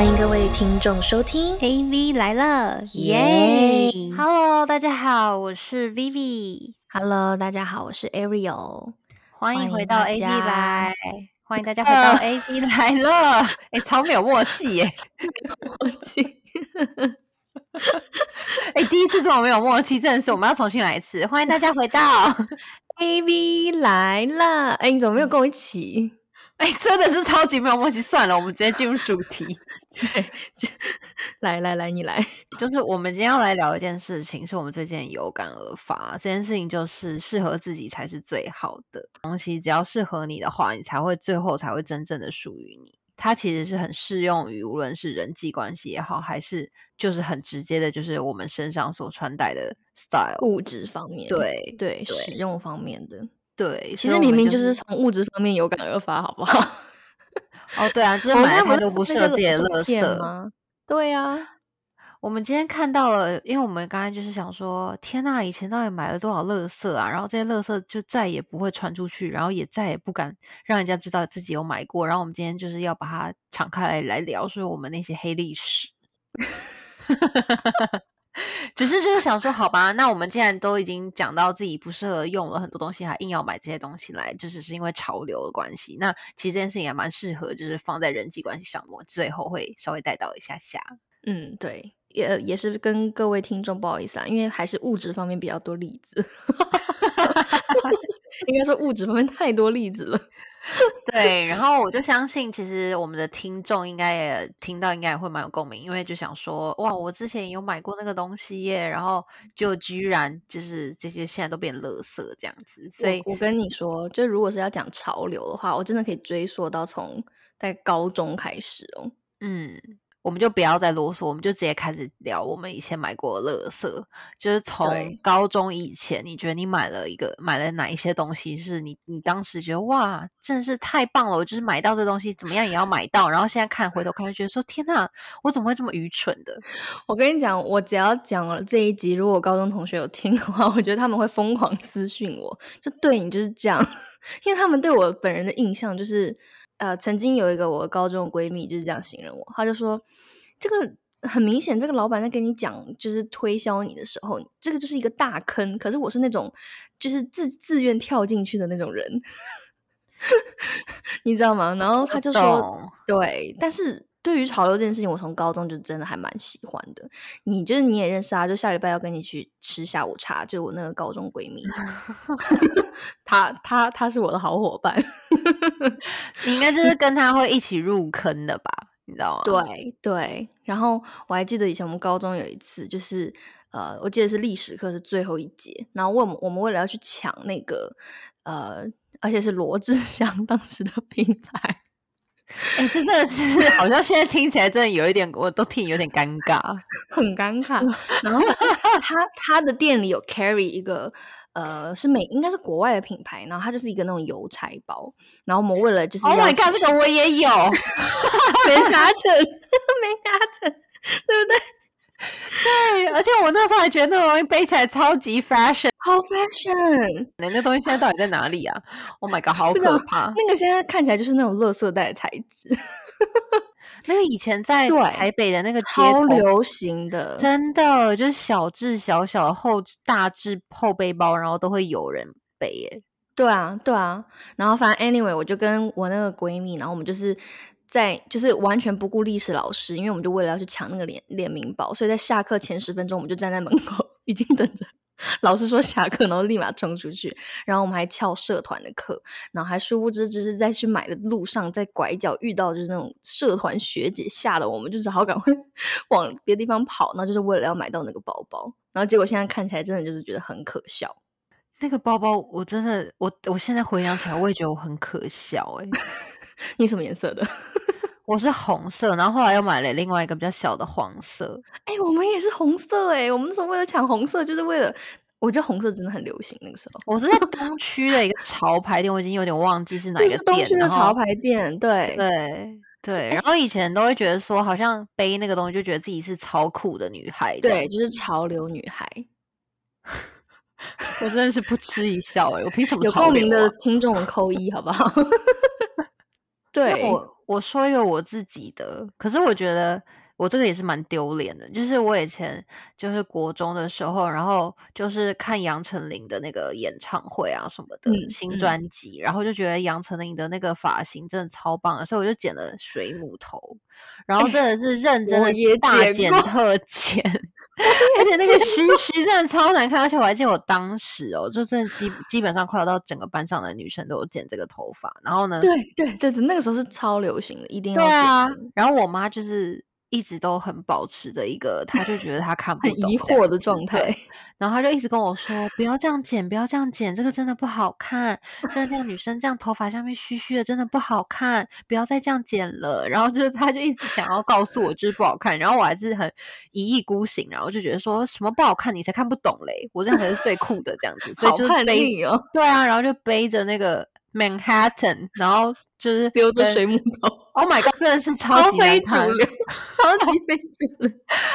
欢迎各位听众收听 AV 来了，耶！Hello，大家好，我是 Vivi。Hello，大家好，我是 Ariel。欢迎回到 AV 来，欢迎大家回到 AV 来了。哎、超没有默契耶！默契 哎、第一次这么没有默契，真的是我们要重新来一次。欢迎大家回到，AV 来了，哎，你怎么没有跟我一起？哎、真的是超级没有默契。算了，我们直接进入主题。对来来来，你来。就是我们今天要来聊一件事情，是我们最近有感而发。这件事情就是适合自己才是最好的东西，只要适合你的话，你才会最后才会真正的属于你。它其实是很适用于无论是人际关系也好，还是就是很直接的，就是我们身上所穿戴的 style。物质方面，对对，对使用方面的，对，其实明明就是从物质方面有感而发，好不好？哦，对啊，就是我们买了太刚刚不多不适合自己的垃圾吗？对啊，我们今天看到了，因为我们刚才就是想说，天呐，以前到底买了多少垃圾啊？然后这些垃圾就再也不会传出去，然后也再也不敢让人家知道自己有买过。然后我们今天就是要把它敞开来来聊，说我们那些黑历史。只是就是想说，好吧，那我们既然都已经讲到自己不适合用了很多东西，还硬要买这些东西来，就只是因为潮流的关系。那其实这件事情也蛮适合，就是放在人际关系上，我最后会稍微带到一下下。嗯，对，也也是跟各位听众不好意思啊，因为还是物质方面比较多例子，应该说物质方面太多例子了。对，然后我就相信，其实我们的听众应该也听到，应该也会蛮有共鸣，因为就想说，哇，我之前有买过那个东西耶，然后就居然就是这些现在都变垃圾这样子，所以我我跟你说，就如果是要讲潮流的话，我真的可以追溯到从在高中开始哦。嗯，我们就不要再啰嗦，我们就直接开始聊我们以前买过的垃圾，就是从高中以前，你觉得你买了一个买了哪一些东西，是你你当时觉得哇，真的是太棒了，我就是买到这东西，怎么样也要买到，然后现在看回头看，就觉得说天呐，我怎么会这么愚蠢的？我跟你讲，我只要讲了这一集，如果高中同学有听的话，我觉得他们会疯狂私讯我，就对你就是这样，因为他们对我本人的印象就是，呃，曾经有一个我高中的闺蜜就是这样形容我，她就说这个。很明显，这个老板在跟你讲，就是推销你的时候，这个就是一个大坑。可是我是那种，就是自自愿跳进去的那种人，你知道吗？然后他就说，对，但是对于潮流这件事情，我从高中就真的还蛮喜欢的。你就是你也认识啊，就下礼拜要跟你去吃下午茶，就是我那个高中闺蜜，她她她是我的好伙伴。你应该就是跟他会一起入坑的吧？你知道吗？对对，然后我还记得以前我们高中有一次，就是呃，我记得是历史课是最后一节，然后我们我们为了要去抢那个呃，而且是罗志 祥当时的品牌，哎、这真的是好像现在听起来真的有一点，我都替你有点尴尬。很尴尬。然后他他的店里有 carry 一个呃，是美应该是国外的品牌，然后它就是一个那种邮差包，然后我们为了就是 Oh 要 my god，这个我也有。没拿成，没拿成，对不对？对，而且我那时候还觉得那个东西背起来超级 fashion，好 fashion，那那东西现在到底在哪里啊？Oh my god，好可怕！那个现在看起来就是那种垃圾袋的材质，那个以前在对台北的那个街头，超流行的。真的就是小至小小的后大至后背包，然后都会有人背耶。对啊，对啊。然后反正 anyway，我就跟我那个闺蜜，然后我们就是在就是完全不顾历史老师，因为我们就为了要去抢那个联联名包，所以在下课前十分钟，我们就站在门口，已经等着老师说下课，然后立马冲出去。然后我们还翘社团的课，然后还殊不知就是在去买的路上，在拐角遇到就是那种社团学姐，吓得我们就是好赶快 往别的地方跑，然后就是为了要买到那个包包。然后结果现在看起来真的就是觉得很可笑。那个包包我真的，我我现在回想起来，我也觉得我很可笑哎、你什么颜色的？我是红色，然后后来又买了另外一个比较小的黄色。哎、我们也是红色哎、我们那时候为了抢红色，就是为了，我觉得红色真的很流行那个时候。我是在东区的一个潮牌店，我已经有点忘记是 哪一个店。然后区的潮牌店，对对对，然后以前都会觉得说，好像背那个东西就觉得自己是超酷的女孩。对，，就是潮流女孩。我真的是不吃一笑哎、我凭什么有共鸣的听众们扣一好不好？那对，我我说一个我自己的，可是我觉得我这个也是蛮丢脸的。就是我以前就是国中的时候，然后就是看杨丞琳的那个演唱会啊什么的新专辑，然后就觉得杨丞琳的那个发型真的超棒，所以我就剪了水母头，然后真的是认真的大剪特剪。而且那个须须真的超难看，而且我还记得我当时哦，就真的基基本上快要到整个班上的女生都有剪这个头发，然后呢，对对对对，那个时候是超流行的，一定要对啊。然后我妈就是。一直都很保持着一个，他就觉得他看不懂、疑惑的状态，然后他就一直跟我说：“不要这样剪，不要这样剪，这个真的不好看。真的这样女生这样头发下面虚虚的，真的不好看，不要再这样剪了。”然后就是他就一直想要告诉我就是不好看，然后我还是很一意孤行，然后就觉得说什么不好看你才看不懂嘞，我这样才是最酷的这样子，所以就是背哦，对啊，然后就背着那个。Manhattan，然后就是丢着水母头。Oh my god，真的是 超级非主流，超级 非主流。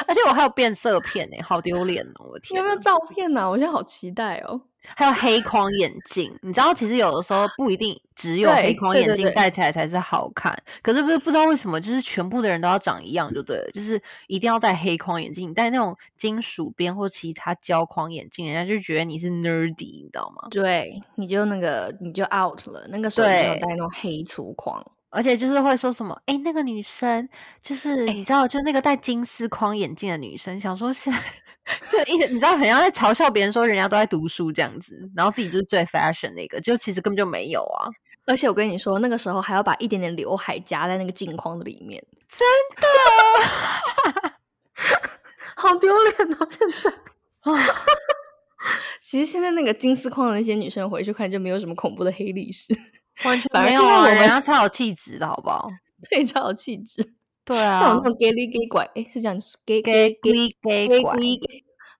而且我还有变色片呢，好丢脸哦！我天，有没有照片呢？我现在好期待哦。还有黑框眼镜，你知道，其实有的时候不一定只有黑框眼镜戴起来才是好看。可是不是不知道为什么，就是全部的人都要长一样就对了，就是一定要戴黑框眼镜。戴那种金属边或其他胶框眼镜，人家就觉得你是 nerdy，你知道吗？对，你就那个你就 out 了。那个时候没有戴那种黑粗框。而且就是会说什么，哎，那个女生就是你知道，就那个戴金丝框眼镜的女生，想说是 就一直你知道，很像在嘲笑别人说人家都在读书这样子，然后自己就是最 fashion 那个，就其实根本就没有啊。而且我跟你说，那个时候还要把一点点刘海夹在那个镜框的里面，真的，好丢脸哦！现在啊，其实现在那个金丝框的那些女生回去看，就没有什么恐怖的黑历史。完全没有啊！人家超有气质的好不好？对，超有气质。对啊，像我那种 gay 里 gay 拐，哎，是这样，gay gay gay gay 拐。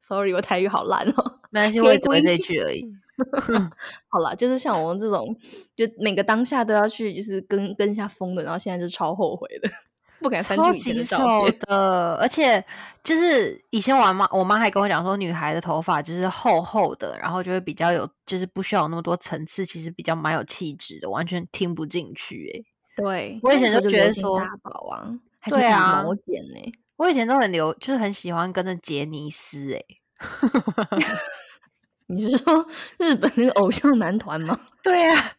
Sorry，我台语好烂哦。没关系，我也只会这句而已。好啦，就是像我们这种，就每个当下都要去，就是跟跟一下风的，然后现在就超后悔的。不敢翻以前的照片的，而且就是以前我妈，我妈还跟我讲说，女孩的头发就是厚厚的，然后就会比较有，就是不需要那么多层次，其实比较蛮有气质的，完全听不进去。哎，对我以前就觉得说大宝啊，对啊，毛剪呢，我以前都很流，就是很喜欢跟着杰尼斯。哎，你是说日本那个偶像男团吗？对啊。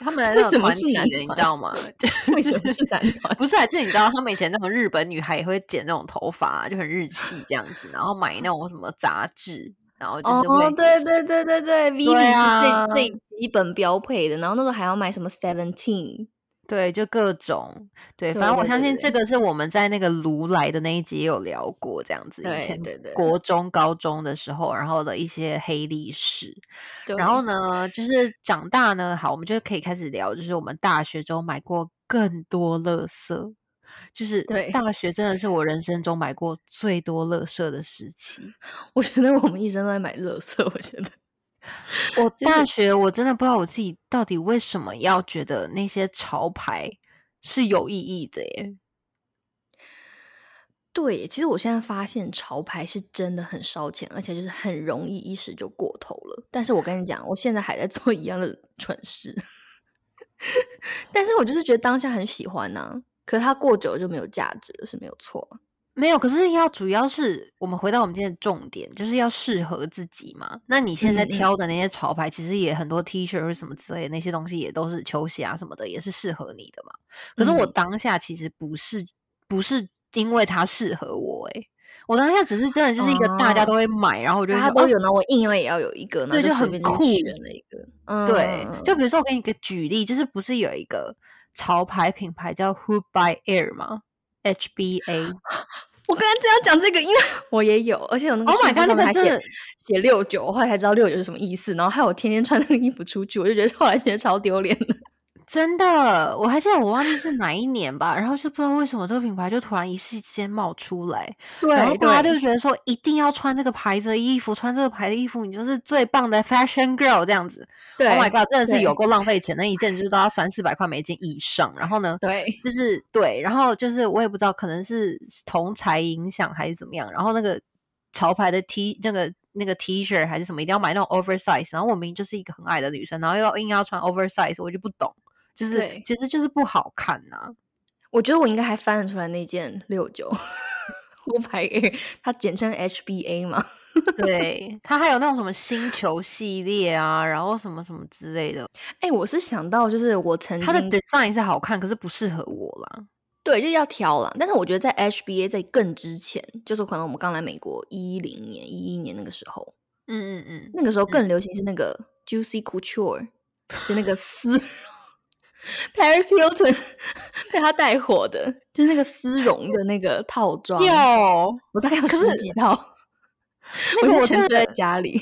他们为什么是男的，你知道吗？为什么是男团？不是，就你知道，他们以前那种日本女孩也会剪那种头发，就很日系这样子，然后买那种什么杂志，然后就是哦，对对对对对，Vivi 是最最基本标配的，然后那时候还要买什么 Seventeen。对，就各种对，反正我相信这个是我们在那个卢来的那一集有聊过，这样子以前国中、高中的时候，然后的一些黑历史。然后呢，就是长大呢，好，我们就可以开始聊，就是我们大学中买过更多乐色，就是对大学真的是我人生中买过最多乐色的时期。我觉得我们一生都在买乐色，我觉得。我大学我真的不知道我自己到底为什么要觉得那些潮牌是有意义的耶。对，其实我现在发现潮牌是真的很烧钱，而且就是很容易一时就过头了。但是我跟你讲，我现在还在做一样的蠢事，但是我就是觉得当下很喜欢呐，可是它过久就没有价值了，是没有错。没有，可是要主要是我们回到我们今天的重点，就是要适合自己嘛。那你现在挑的那些潮牌，其实也很多 T 恤或什么之类的那些东西，也都是球鞋啊什么的，也是适合你的嘛。可是我当下其实不是不是因为它适合我，诶，我当下只是真的就是一个大家都会买，然后我觉得它都有呢，我硬了也要有一个，对，就很酷选了一个。对，就比如说我给你一个举例，就是不是有一个潮牌品牌叫 Who by Air 吗？HBA。我刚才正要讲这个，因为 我也有，而且有那个数字上面还写写六九，我后来才知道六九是什么意思，然后害我天天穿那个衣服出去，我就觉得后来觉得超丢脸的。真的，我还记得我忘记是哪一年吧，然后就不知道为什么这个品牌就突然一时间冒出来，然后大家就觉得说一定要穿这个牌子的衣服，穿这个牌的衣服，你就是最棒的 fashion girl 这样子。对，Oh my god，真的是有够浪费钱，那一件就是都要三四百块美金以上。然后呢，对，就是对，然后就是我也不知道，可能是同才影响还是怎么样，然后那个潮牌的 T 那个那个 T 恤还是什么，一定要买那种 oversize，然后我明明就是一个很矮的女生，然后又要硬要穿 oversize，我就不懂。就是，其实就是不好看呐。我觉得我应该还翻得出来那件六九五百 Air，它简称 HBA 嘛。对，它还有那种什么星球系列啊，然后什么什么之类的。哎，我是想到就是我曾经它的 design 是好看，可是不适合我啦。对，就要挑了。但是我觉得在 HBA 在更之前，就是可能我们刚来美国一零年、一一年那个时候，嗯嗯嗯，那个时候更流行是那个 Juicy Couture，就那个丝 Paris Hilton 被他带火的，就是那个丝绒的那个套装。有，我大概有十几套。那个我全堆在家里。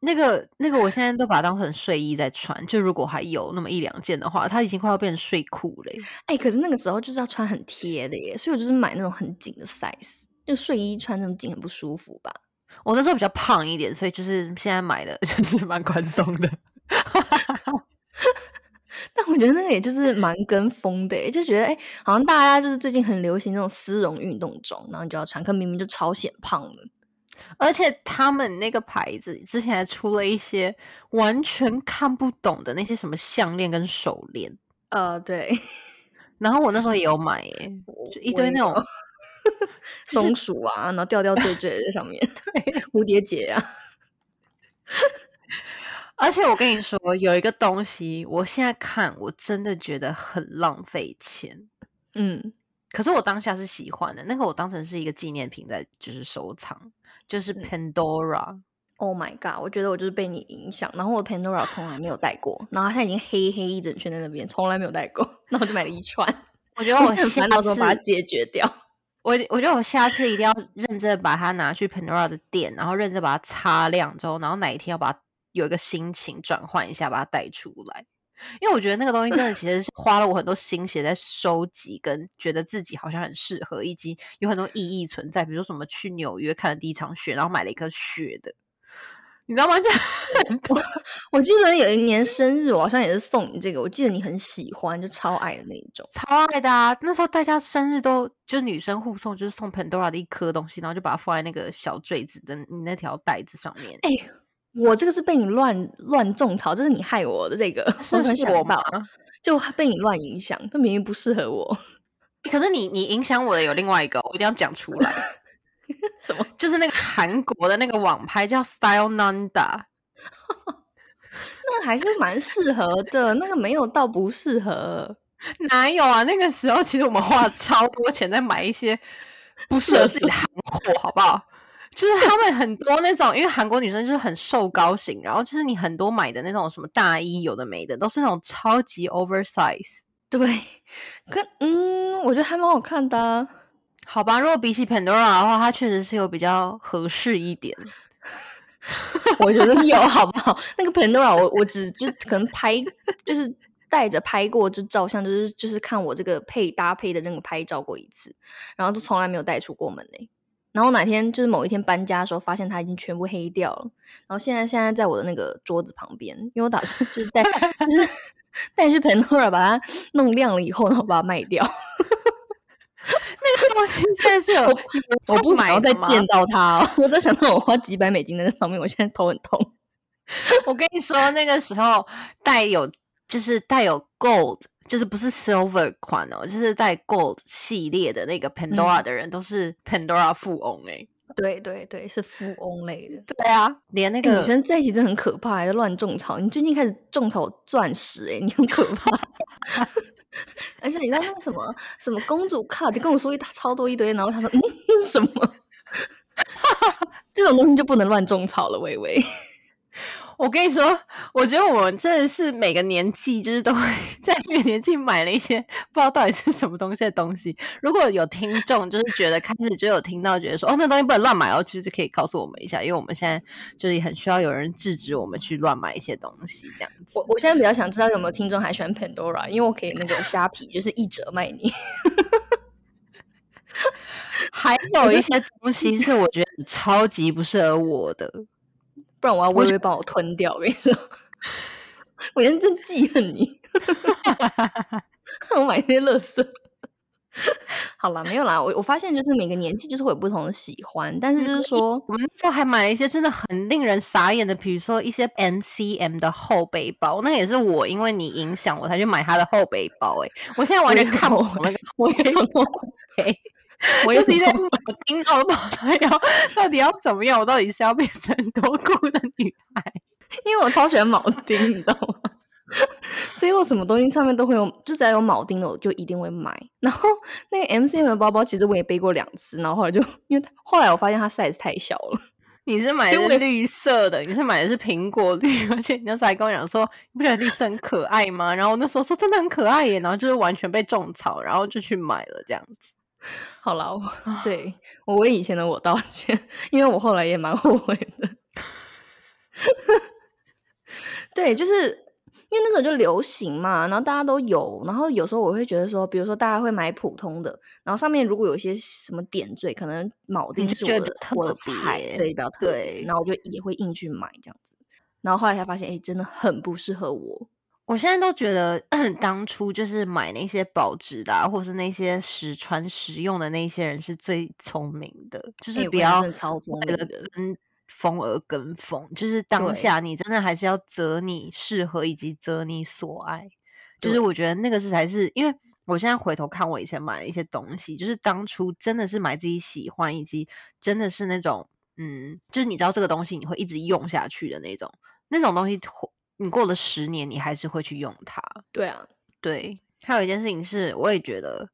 那个那个，我现在都把它当成睡衣在穿。就如果还有那么一两件的话，它已经快要变成睡裤了。哎，可是那个时候就是要穿很贴的耶，所以我就是买那种很紧的 size。就睡衣穿那么紧很不舒服吧？我那时候比较胖一点，所以就是现在买的 就是蛮宽松的。但我觉得那个也就是蛮跟风的，就觉得哎，好像大家就是最近很流行那种丝绒运动装，然后你就要穿，可明明就超显胖的。而且他们那个牌子之前还出了一些完全看不懂的那些什么项链跟手链，呃，对。然后我那时候也有买，哎，就一堆那种松鼠啊，然后吊吊坠坠在上面，蝴蝶结啊。而且我跟你说，有一个东西，我现在看我真的觉得很浪费钱，嗯。可是我当下是喜欢的，那个我当成是一个纪念品在就是收藏。就是 Pandora，Oh my god！我觉得我就是被你影响，然后我 Pandora 从来没有戴过，然后它已经黑黑一整圈在那边，从来没有戴过，然后我就买了一串。我觉得我下次把它解决掉。我我觉得我下次一定要认真把它拿去 Pandora 的店，然后认真把它擦亮之后，然后哪一天要把它有一个心情转换一下，把它带出来。因为我觉得那个东西真的其实是花了我很多心血在收集，跟觉得自己好像很适合，以及有很多意义存在。比如说什么去纽约看了第一场雪，然后买了一颗雪的，你知道吗？就很多。我记得有一年生日，我好像也是送你这个。我记得你很喜欢，就超爱的那一种，超爱的啊！那时候大家生日都就女生互送，就是送 Pandora 的一颗东西，然后就把它放在那个小坠子的你那条带子上面。哎。我这个是被你乱乱种草，这是你害我的。这个是很想到，就被你乱影响，这明明不适合我。可是你你影响我的有另外一个，我一定要讲出来。什么？就是那个韩国的那个网拍叫 Style Nanda，那还是蛮适合的。那个没有到不适合，哪有啊？那个时候其实我们花了超多钱在买一些不适合自己的韩货，好不好？就是他们很多那种，因为韩国女生就是很瘦高型，然后就是你很多买的那种什么大衣，有的没的，都是那种超级 oversize。对，可嗯，我觉得还蛮好看的。好吧，如果比起 Pandora 的话，它确实是有比较合适一点。我觉得有，好不好？那个 Pandora，我我只就可能拍，就是带着拍过就照相，就是就是看我这个配搭配的那个拍照过一次，然后就从来没有带出过门嘞。然后哪天就是某一天搬家的时候，发现它已经全部黑掉了。然后现在现在在我的那个桌子旁边，因为我打算就是 带就是 带去 Pandora 把它弄亮了以后，然后把它卖掉。那个东西现在是有，我不想要再见到它。我在想到我花几百美金在那上面，我现在头很痛。我跟你说，那个时候带有就是带有 gold。就是不是 silver 款哦，就是在 gold 系列的那个 Pandora 的人都是 Pandora 富翁哎，对对对，是富翁类的。对啊，连那个女生在一起真的很可怕，还乱种草。你最近开始种草钻石哎，你很可怕。而且你知道那个什么什么公主卡，就跟我说一超多一堆，然后他说嗯，什么？这种东西就不能乱种草了，微微。我跟你说，我觉得我们真的是每个年纪，就是都会 在每个年纪买了一些不知道到底是什么东西的东西。如果有听众就是觉得开始就有听到，觉得说哦，那东西不能乱买哦，其实可以告诉我们一下，因为我们现在就是很需要有人制止我们去乱买一些东西这样子。我我现在比较想知道有没有听众还喜欢 Pandora，因为我可以那个虾皮就是一折卖你。还有一些东西是我觉得超级不适合我的。不然我要微微帮我吞掉，我跟你说，我现在真记恨你，我买那些垃圾。好了，没有啦。我我发现就是每个年纪就是会有不同的喜欢，但是就是说，我们那时候还买了一些真的很令人傻眼的，比如说一些 M C M 的后背包，那也是我因为你影响我才去买他的后背包。哎，我现在完全看不懂那个后背包。我就是在听到不知道到底要怎么样，我到底是要变成多酷的女孩？因为我超喜欢铆钉，你知道吗？所以我什么东西上面都会有，就只要有铆钉的，我就一定会买。然后那个 M C M 的包包，其实我也背过两次，然后后来就因为后来我发现它 size 太小了。你是买的绿色的，你是买的是苹果绿，而且你那时候还跟我讲说，你不觉得绿色很可爱吗？然后那时候说真的很可爱耶，然后就是完全被种草，然后就去买了这样子。好了，对我为以前的我道歉，因为我后来也蛮后悔的。对，就是因为那时候就流行嘛，然后大家都有，然后有时候我会觉得说，比如说大家会买普通的，然后上面如果有一些什么点缀，可能铆钉是我的特菜，对，比较特别，然后我就也会硬去买这样子，然后后来才发现，哎，真的很不适合我。我现在都觉得，当初就是买那些保值的，或是那些实穿实用的那些人是最聪明的，就是不要超聪明的跟风而跟风。就是当下你真的还是要择你适合以及择你所爱。就是我觉得那个是才是，因为我现在回头看我以前买的一些东西，就是当初真的是买自己喜欢，以及真的是那种嗯，就是你知道这个东西你会一直用下去的那种那种东西。你过了十年，你还是会去用它。对啊，对。还有一件事情是，我也觉得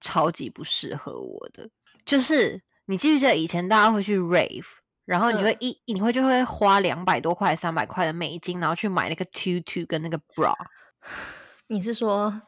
超级不适合我的，就是你记不记得以前大家会去 rave，然后你会一你会就会花两百多块、三百块的美金，然后去买那个 tutu 跟那个 bra。你是说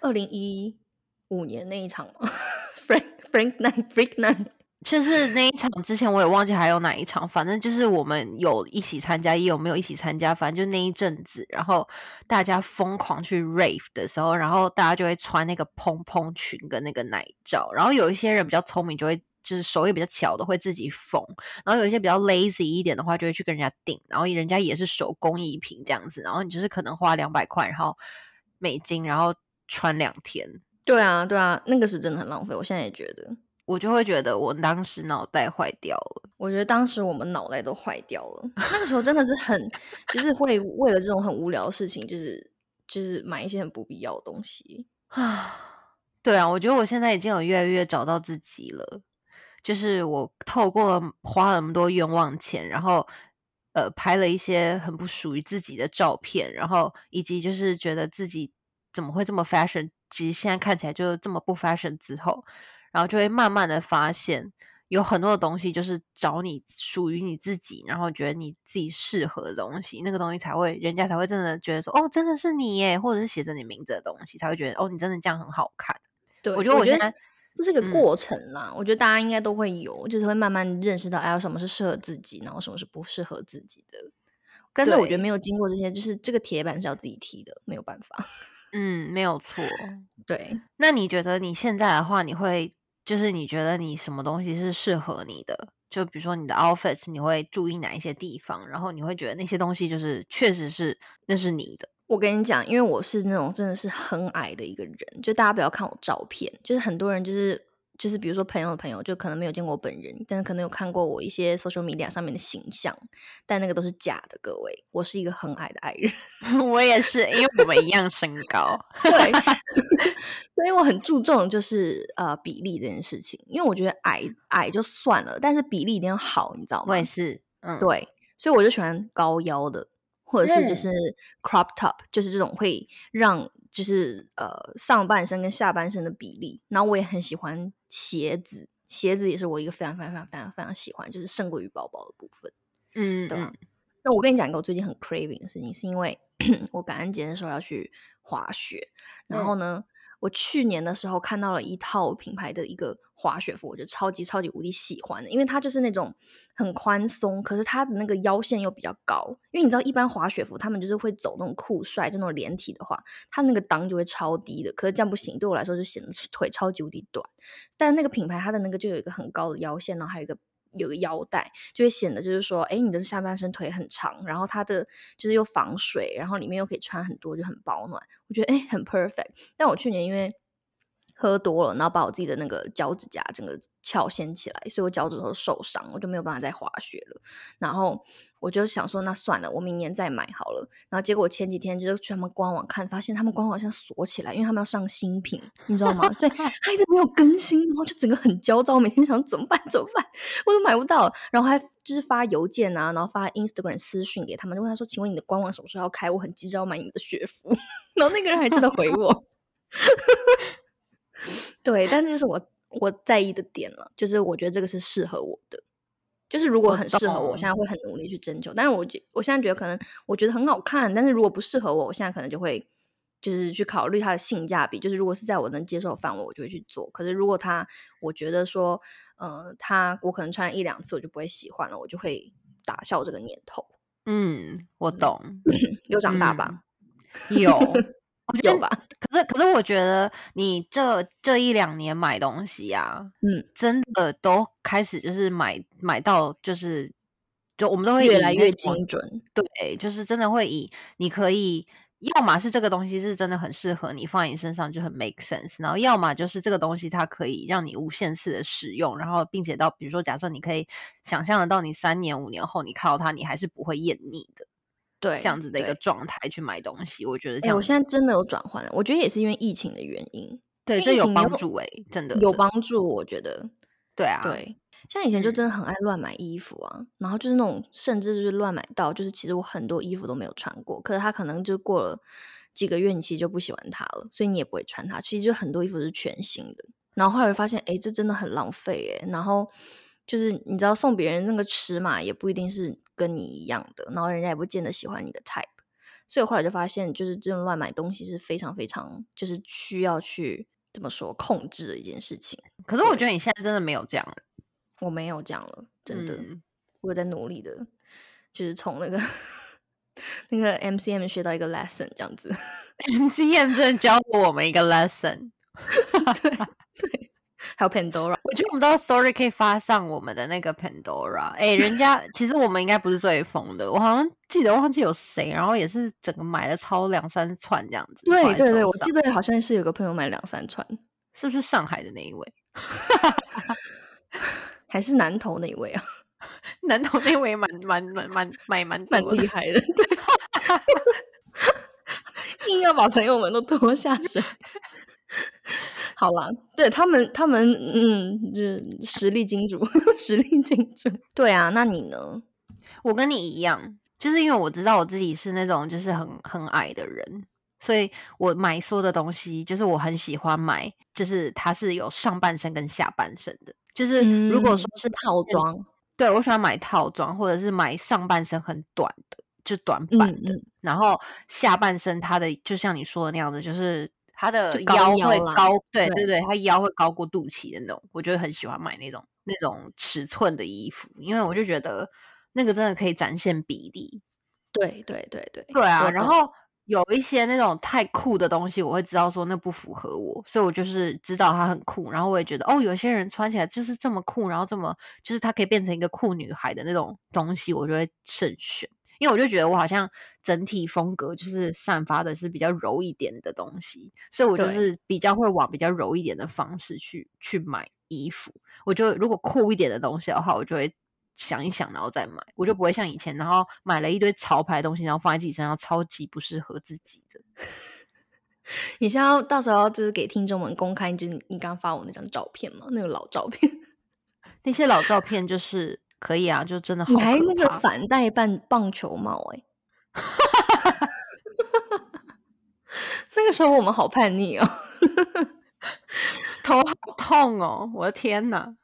二零一五年那一场吗？Frank Frank Night Frank Night。就是那一场之前我也忘记还有哪一场，反正就是我们有一起参加，也有没有一起参加，反正就那一阵子，然后大家疯狂去 rave 的时候，然后大家就会穿那个蓬蓬裙跟那个奶罩，然后有一些人比较聪明，就会就是手也比较巧的会自己缝，然后有一些比较 lazy 一点的话，就会去跟人家订，然后人家也是手工艺品这样子，然后你就是可能花两百块，然后美金，然后穿两天。对啊，对啊，那个是真的很浪费，我现在也觉得。我就会觉得我当时脑袋坏掉了。我觉得当时我们脑袋都坏掉了。那个时候真的是很，就是会为了这种很无聊的事情，就是就是买一些很不必要的东西啊。对啊，我觉得我现在已经有越来越找到自己了。就是我透过花了那么多冤枉钱，然后呃拍了一些很不属于自己的照片，然后以及就是觉得自己怎么会这么 fashion，其实现在看起来就这么不 fashion 之后。然后就会慢慢的发现，有很多的东西就是找你属于你自己，然后觉得你自己适合的东西，那个东西才会，人家才会真的觉得说，哦，真的是你耶，或者是写着你名字的东西，才会觉得，哦，你真的这样很好看。对，我觉得我现在这是个过程啦，我觉得大家应该都会有，就是会慢慢认识到，哎，什么是适合自己，然后什么是不适合自己的。但是我觉得没有经过这些，就是这个铁板是要自己踢的，没有办法。嗯，没有错。对，那你觉得你现在的话，你会？就是你觉得你什么东西是适合你的？就比如说你的 office，你会注意哪一些地方？然后你会觉得那些东西就是确实是那是你的。我跟你讲，因为我是那种真的是很矮的一个人，就大家不要看我照片，就是很多人就是。就是比如说朋友的朋友，就可能没有见过我本人，但是可能有看过我一些 social media 上面的形象，但那个都是假的。各位，我是一个很矮的矮人，我也是，因为我们一样身高，对，所以我很注重就是呃比例这件事情，因为我觉得矮矮就算了，但是比例一定要好，你知道吗？我也是，嗯，对，所以我就喜欢高腰的，或者是就是 crop top，就是这种会让。就是呃上半身跟下半身的比例，然后我也很喜欢鞋子，鞋子也是我一个非常非常非常非常非常喜欢，就是胜过于包包的部分，嗯，对吧？那我跟你讲一个我最近很 craving 的事情，是因为 我感恩节的时候要去滑雪，然后呢。我去年的时候看到了一套品牌的一个滑雪服，我觉得超级超级无敌喜欢的，因为它就是那种很宽松，可是它的那个腰线又比较高。因为你知道，一般滑雪服他们就是会走那种酷帅，就那种连体的话，它那个裆就会超低的。可是这样不行，对我来说就显得腿超级无敌短。但那个品牌它的那个就有一个很高的腰线，然后还有一个。有个腰带，就会显得就是说，哎，你的下半身腿很长，然后它的就是又防水，然后里面又可以穿很多，就很保暖。我觉得哎，很 perfect。但我去年因为喝多了，然后把我自己的那个脚趾甲整个翘掀起来，所以我脚趾头受伤，我就没有办法再滑雪了。然后我就想说，那算了，我明年再买好了。然后结果前几天就是去他们官网看，发现他们官网好像锁起来，因为他们要上新品，你知道吗？所以 他一直没有更新，然后就整个很焦躁，每天想怎么办怎么办，我都买不到。然后还就是发邮件啊，然后发 Instagram 私讯给他们，就问他说：“请问你的官网什么时候要开？我很急着要买你们的雪服。”然后那个人还真的回我。对，但这是我我在意的点了，就是我觉得这个是适合我的，就是如果很适合我，我现在会很努力去征求。但是我觉我现在觉得可能我觉得很好看，但是如果不适合我，我现在可能就会就是去考虑它的性价比。就是如果是在我能接受范围，我就会去做。可是如果他我觉得说，呃，他我可能穿一两次我就不会喜欢了，我就会打消这个念头。嗯，我懂，有长大吧？有。有吧？可是，可是，我觉得你这这一两年买东西啊，嗯，真的都开始就是买买到，就是就我们都会越来越精准。对，就是真的会以你可以，要么是这个东西是真的很适合你，放在你身上就很 make sense，然后要么就是这个东西它可以让你无限次的使用，然后并且到比如说假设你可以想象得到你三年五年后你看到它，你还是不会厌腻的。对，这样子的一个状态去买东西，我觉得这样。我现在真的有转换，我觉得也是因为疫情的原因。对，这有帮助哎，真的有帮助，我觉得。对啊，对，像以前就真的很爱乱买衣服啊，然后就是那种甚至就是乱买到，就是其实我很多衣服都没有穿过，可是他可能就过了几个月，你其实就不喜欢它了，所以你也不会穿它。其实就很多衣服是全新的，然后后来发现，哎，这真的很浪费哎。然后就是你知道送别人那个尺码也不一定是。跟你一样的，然后人家也不见得喜欢你的 type，所以后来就发现，就是这种乱买东西是非常非常，就是需要去怎么说控制的一件事情。可是我觉得你现在真的没有这样了，我没有这样了，真的，我在努力的，就是从那个 那个 MCM 学到一个 lesson 这样子，MCM 真的教了我们一个 lesson，对 对。还有 Pandora，我觉得我们到 Story 可以发上我们的那个 Pandora。哎，人家其实我们应该不是最疯的，我好像记得忘记有谁，然后也是整个买了超两三串这样子。对对对，我记得好像是有个朋友买两三串，是不是上海的那一位？还是南投那一位啊？南投那位蛮蛮蛮蛮买蛮蛮厉害的，对，硬要把朋友们都拖下水。好啦，对他们，他们嗯，就实力金主，实力金主。对啊，那你呢？我跟你一样，就是因为我知道我自己是那种就是很很矮的人，所以我买所有的东西，就是我很喜欢买，就是它是有上半身跟下半身的。就是如果说是套装，对我喜欢买套装，或者是买上半身很短的，就短版的，然后下半身它的就像你说的那样子，就是。他的腰会高，对对对，它腰会高过肚脐的那种，我就很喜欢买那种那种尺寸的衣服，因为我就觉得那个真的可以展现比例。对对对对，对啊。然后有一些那种太酷的东西，我会知道说那不符合我，所以我就是知道它很酷，然后我也觉得哦，有些人穿起来就是这么酷，然后这么就是它可以变成一个酷女孩的那种东西，我就会慎选。因为我就觉得我好像整体风格就是散发的是比较柔一点的东西，所以我就是比较会往比较柔一点的方式去去买衣服。我就如果酷一点的东西的话，我就会想一想，然后再买。我就不会像以前，然后买了一堆潮牌的东西，然后放在自己身上，超级不适合自己的。你现在到时候就是给听众们公开，就是你刚发我那张照片吗？那个老照片，那些老照片就是。可以啊，就真的好。你还那个反戴棒棒球帽哎，那个时候我们好叛逆哦，头好痛哦，我的天哪！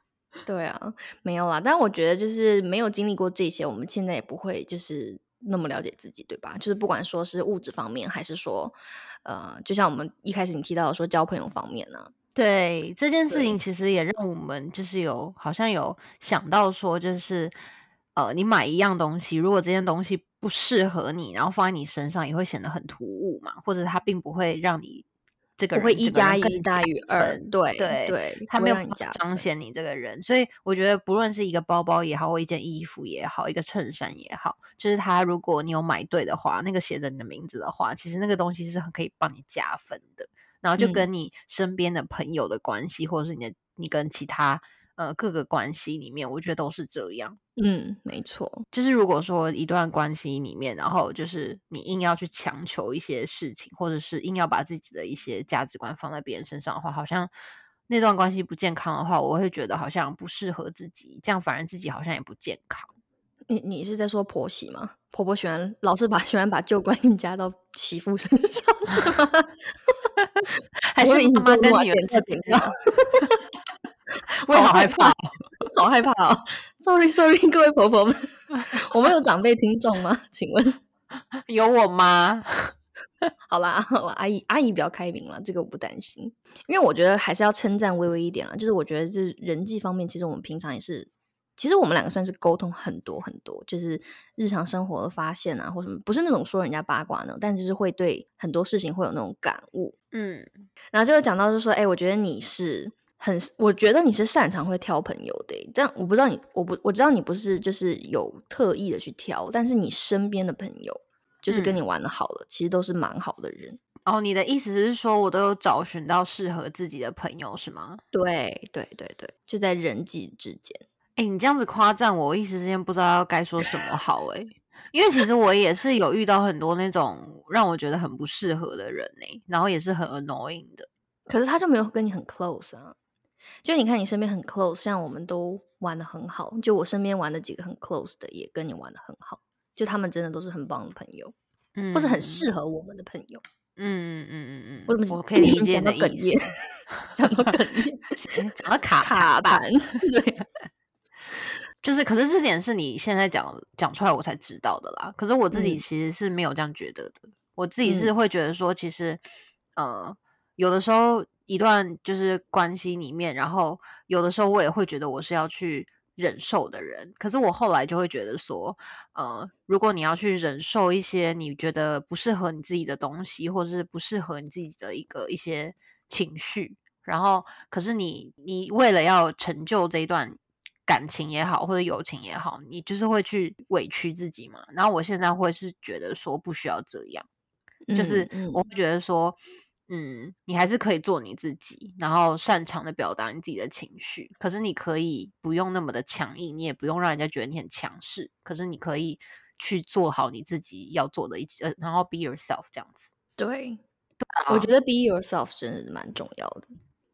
对啊，没有啦，但我觉得就是没有经历过这些，我们现在也不会就是那么了解自己，对吧？就是不管说是物质方面，还是说呃，就像我们一开始你提到的说交朋友方面呢。对这件事情，其实也让我们就是有好像有想到说，就是呃，你买一样东西，如果这件东西不适合你，然后放在你身上，也会显得很突兀嘛，或者它并不会让你这个人会一加一大于二，对对对，它没有彰显你这个人。所以我觉得，不论是一个包包也好，或一件衣服也好，一个衬衫也好，就是它如果你有买对的话，那个写着你的名字的话，其实那个东西是很可以帮你加分的。然后就跟你身边的朋友的关系，或者是你的你跟其他呃各个关系里面，我觉得都是这样。嗯，没错，就是如果说一段关系里面，然后就是你硬要去强求一些事情，或者是硬要把自己的一些价值观放在别人身上的话，好像那段关系不健康的话，我会觉得好像不适合自己，这样反而自己好像也不健康。你你是在说婆媳吗？婆婆喜欢老是把喜欢把旧观念加到媳妇身上，是吗？还是妈妈跟女儿在警告？我也好害怕，好害怕哦！Sorry Sorry，各位婆婆们，我们有长辈听众吗？请问有我妈？好啦好啦，阿姨阿姨比较开明了，这个我不担心，因为我觉得还是要称赞微微一点了。就是我觉得这人际方面，其实我们平常也是，其实我们两个算是沟通很多很多，就是日常生活的发现啊，或什么，不是那种说人家八卦呢，但就是会对很多事情会有那种感悟。嗯，然后就讲到就说，哎、我觉得你是很，我觉得你是擅长会挑朋友的欸。这样我不知道你，我不我知道你不是就是有特意的去挑，但是你身边的朋友就是跟你玩的好了，其实都是蛮好的人。哦，你的意思是说我都有找寻到适合自己的朋友是吗？对对对对，就在人际之间。哎、你这样子夸赞我，我一时之间不知道要该说什么好哎、因为其实我也是有遇到很多那种让我觉得很不适合的人呢、然后也是很 annoying 的。可是他就没有跟你很 close 啊。就你看你身边很 close，像我们都玩的很好，就我身边玩的几个很 close 的也跟你玩的很好，就他们真的都是很棒的朋友，嗯或是很适合我们的朋友。嗯嗯嗯嗯我怎么我可以理解的意思咽。讲到哽咽，讲到卡卡吧，痰，对，就是，可是这点是你现在讲讲出来我才知道的啦。可是我自己嗯。其实是没有这样觉得的，我自己是嗯。会觉得说，其实呃，有的时候一段就是关系里面，然后有的时候我也会觉得我是要去忍受的人，可是我后来就会觉得说，呃，如果你要去忍受一些你觉得不适合你自己的东西，或者是不适合你自己的一个一些情绪，然后可是你你为了要成就这一段感情也好，或者友情也好，你就是会去委屈自己嘛。然后我现在会是觉得说不需要这样，就是嗯我会觉得说，嗯，你还是可以做你自己，然后擅长的表达你自己的情绪。可是你可以不用那么的强硬，你也不用让人家觉得你很强势。可是你可以去做好你自己要做的一呃，然后 be yourself 这样子。对，啊我觉得 be yourself 真的是蛮重要的。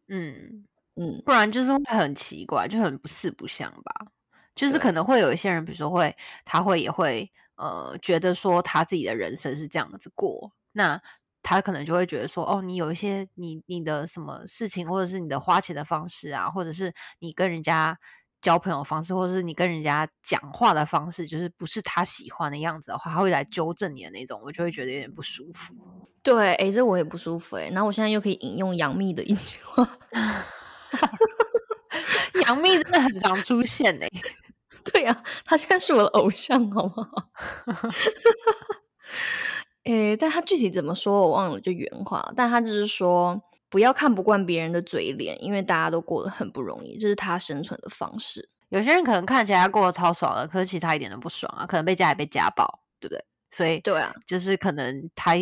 嗯，嗯不然就是会很奇怪，就很不四不像吧。就是可能会有一些人，比如说会，他会也会呃，觉得说他自己的人生是这样子过，那他可能就会觉得说，哦，你有一些你你的什么事情，或者是你的花钱的方式啊，或者是你跟人家交朋友的方式，或者是你跟人家讲话的方式，就是不是他喜欢的样子的话，他会来纠正你的那种，我就会觉得有点不舒服。对，哎，这我也不舒服哎。然后我现在又可以引用杨幂的一句话，杨幂真的很常出现呢、对呀、她现在是我的偶像，好不好？诶，但她具体怎么说我忘了，就原话。但她就是说，不要看不惯别人的嘴脸，因为大家都过得很不容易，这是他生存的方式。有些人可能看起来他过得超爽了，可是其实他一点都不爽啊，可能被家里被家暴，对不对？所以对啊，就是可能他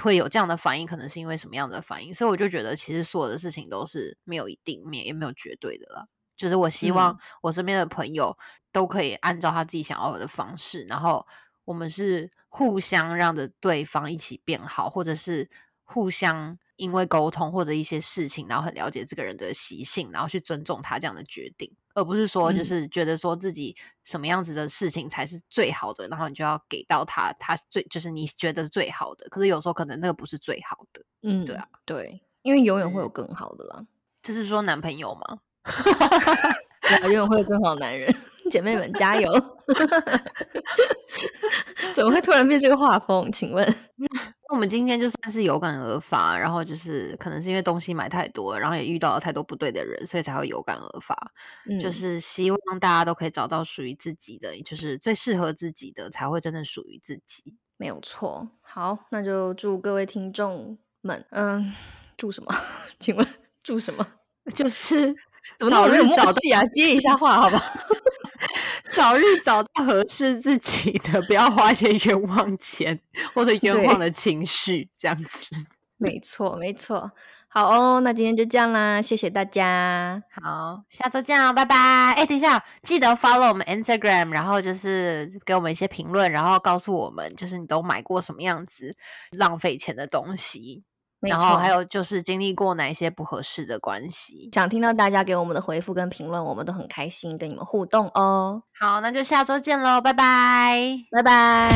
会有这样的反应，可能是因为什么样的反应？所以我就觉得，其实所有的事情都是没有一定面，也没有绝对的了。就是我希望嗯我身边的朋友都可以按照他自己想要的方式，然后我们是互相让着对方一起变好，或者是互相因为沟通或者一些事情，然后很了解这个人的习性，然后去尊重他这样的决定，而不是说就嗯是觉得说自己什么样子的事情才是最好的，然后你就要给到他他最就是你觉得最好的，可是有时候可能那个不是最好的。嗯，对啊，对，因为永远会有嗯更好的啦，这是说男朋友吗？对啊，永远会有更好的男人。姐妹们加油！怎么会突然变这个画风？请问？我们今天就算是有感而发，然后就是可能是因为东西买太多，然后也遇到了太多不对的人，所以才会有感而发。嗯，就是希望大家都可以找到属于自己的，就是最适合自己的，才会真正属于自己。没有错。好，那就祝各位听众们，嗯，祝什么？请问祝什么？就是怎么那么没有早日找到默契啊？接一下话，好吧？早日找到合适自己的，不要花一些冤枉钱或者冤枉的情绪，这样子。没错，没错。好哦，那今天就这样啦，谢谢大家。好，下周见哦，拜拜。哎，等一下，记得 follow 我们 Instagram，然后就是给我们一些评论，然后告诉我们，就是你都买过什么样子浪费钱的东西，然后还有就是经历过哪一些不合适的关系。想听到大家给我们的回复跟评论我们都很开心跟你们互动哦。好那就下周见喽拜拜。拜拜。